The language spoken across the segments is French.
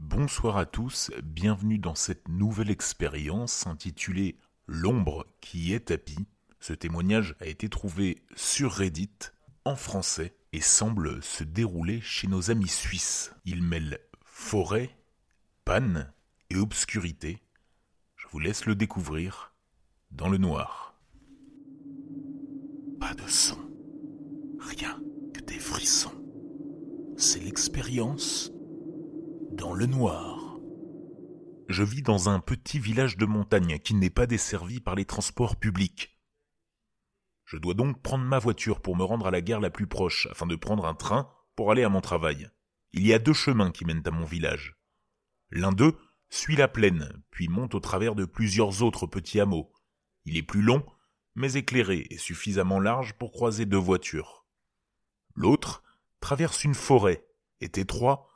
Bonsoir à tous, bienvenue dans cette nouvelle expérience intitulée L'ombre qui est tapis. Ce témoignage a été trouvé sur Reddit en français et semble se dérouler chez nos amis suisses. Il mêle forêt, panne et obscurité. Je vous laisse le découvrir dans le noir. Pas de son, rien que des frissons. C'est l'expérience le noir. Je vis dans un petit village de montagne qui n'est pas desservi par les transports publics. Je dois donc prendre ma voiture pour me rendre à la gare la plus proche afin de prendre un train pour aller à mon travail. Il y a deux chemins qui mènent à mon village. L'un d'eux suit la plaine, puis monte au travers de plusieurs autres petits hameaux. Il est plus long, mais éclairé et suffisamment large pour croiser deux voitures. L'autre traverse une forêt, est étroit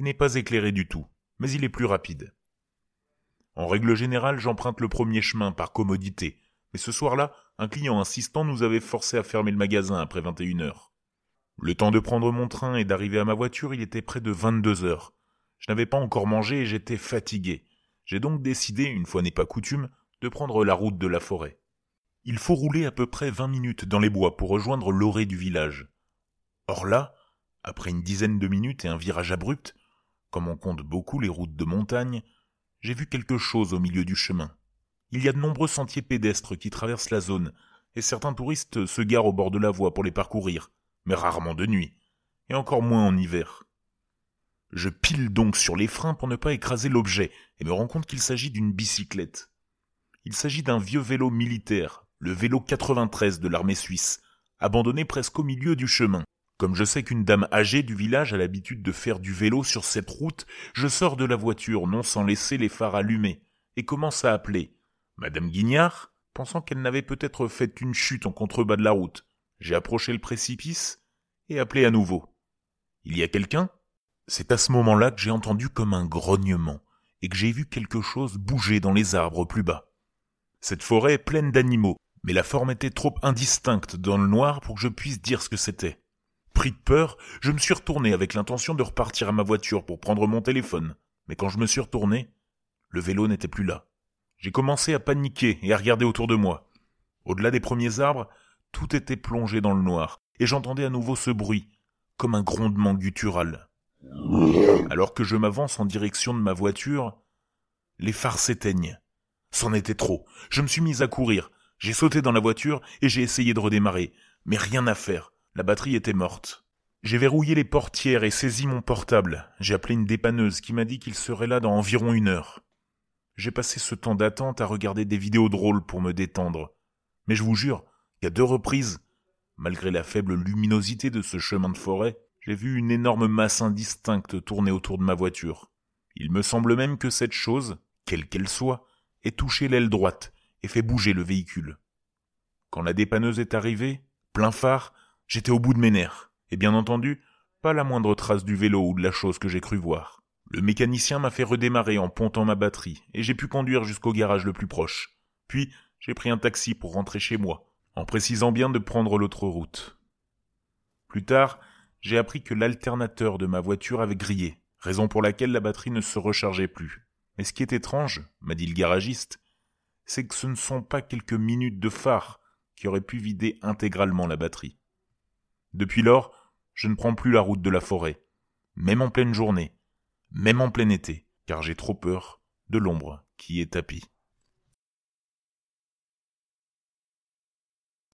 n'est pas éclairé du tout, mais il est plus rapide. En règle générale, j'emprunte le premier chemin par commodité, mais ce soir-là, un client insistant nous avait forcé à fermer le magasin après 21 heures. Le temps de prendre mon train et d'arriver à ma voiture, il était près de 22 heures. Je n'avais pas encore mangé et j'étais fatigué. J'ai donc décidé, une fois n'est pas coutume, de prendre la route de la forêt. Il faut rouler à peu près 20 minutes dans les bois pour rejoindre l'orée du village. Or là, après une dizaine de minutes et un virage abrupt, comme on compte beaucoup les routes de montagne, j'ai vu quelque chose au milieu du chemin. Il y a de nombreux sentiers pédestres qui traversent la zone, et certains touristes se garent au bord de la voie pour les parcourir, mais rarement de nuit, et encore moins en hiver. Je pile donc sur les freins pour ne pas écraser l'objet, et me rends compte qu'il s'agit d'une bicyclette. Il s'agit d'un vieux vélo militaire, le vélo 93 de l'armée suisse, abandonné presque au milieu du chemin. Comme je sais qu'une dame âgée du village a l'habitude de faire du vélo sur cette route, je sors de la voiture, non sans laisser les phares allumés, et commence à appeler. Madame Guignard, pensant qu'elle n'avait peut-être fait une chute en contrebas de la route, j'ai approché le précipice et appelé à nouveau. Il y a quelqu'un? C'est à ce moment-là que j'ai entendu comme un grognement, et que j'ai vu quelque chose bouger dans les arbres plus bas. Cette forêt est pleine d'animaux, mais la forme était trop indistincte dans le noir pour que je puisse dire ce que c'était. Pris de peur, je me suis retourné avec l'intention de repartir à ma voiture pour prendre mon téléphone. Mais quand je me suis retourné, le vélo n'était plus là. J'ai commencé à paniquer et à regarder autour de moi. Au-delà des premiers arbres, tout était plongé dans le noir, et j'entendais à nouveau ce bruit, comme un grondement guttural. Alors que je m'avance en direction de ma voiture, les phares s'éteignent. C'en était trop. Je me suis mis à courir. J'ai sauté dans la voiture et j'ai essayé de redémarrer. Mais rien à faire. La batterie était morte. J'ai verrouillé les portières et saisi mon portable. J'ai appelé une dépanneuse qui m'a dit qu'il serait là dans environ une heure. J'ai passé ce temps d'attente à regarder des vidéos drôles pour me détendre. Mais je vous jure, a deux reprises, malgré la faible luminosité de ce chemin de forêt, j'ai vu une énorme masse indistincte tourner autour de ma voiture. Il me semble même que cette chose, quelle qu'elle soit, ait touché l'aile droite et fait bouger le véhicule. Quand la dépanneuse est arrivée, plein phare, J'étais au bout de mes nerfs, et bien entendu, pas la moindre trace du vélo ou de la chose que j'ai cru voir. Le mécanicien m'a fait redémarrer en pontant ma batterie, et j'ai pu conduire jusqu'au garage le plus proche. Puis, j'ai pris un taxi pour rentrer chez moi, en précisant bien de prendre l'autre route. Plus tard, j'ai appris que l'alternateur de ma voiture avait grillé, raison pour laquelle la batterie ne se rechargeait plus. Mais ce qui est étrange, m'a dit le garagiste, c'est que ce ne sont pas quelques minutes de phare qui auraient pu vider intégralement la batterie. Depuis lors, je ne prends plus la route de la forêt, même en pleine journée, même en plein été, car j'ai trop peur de l'ombre qui est tapis.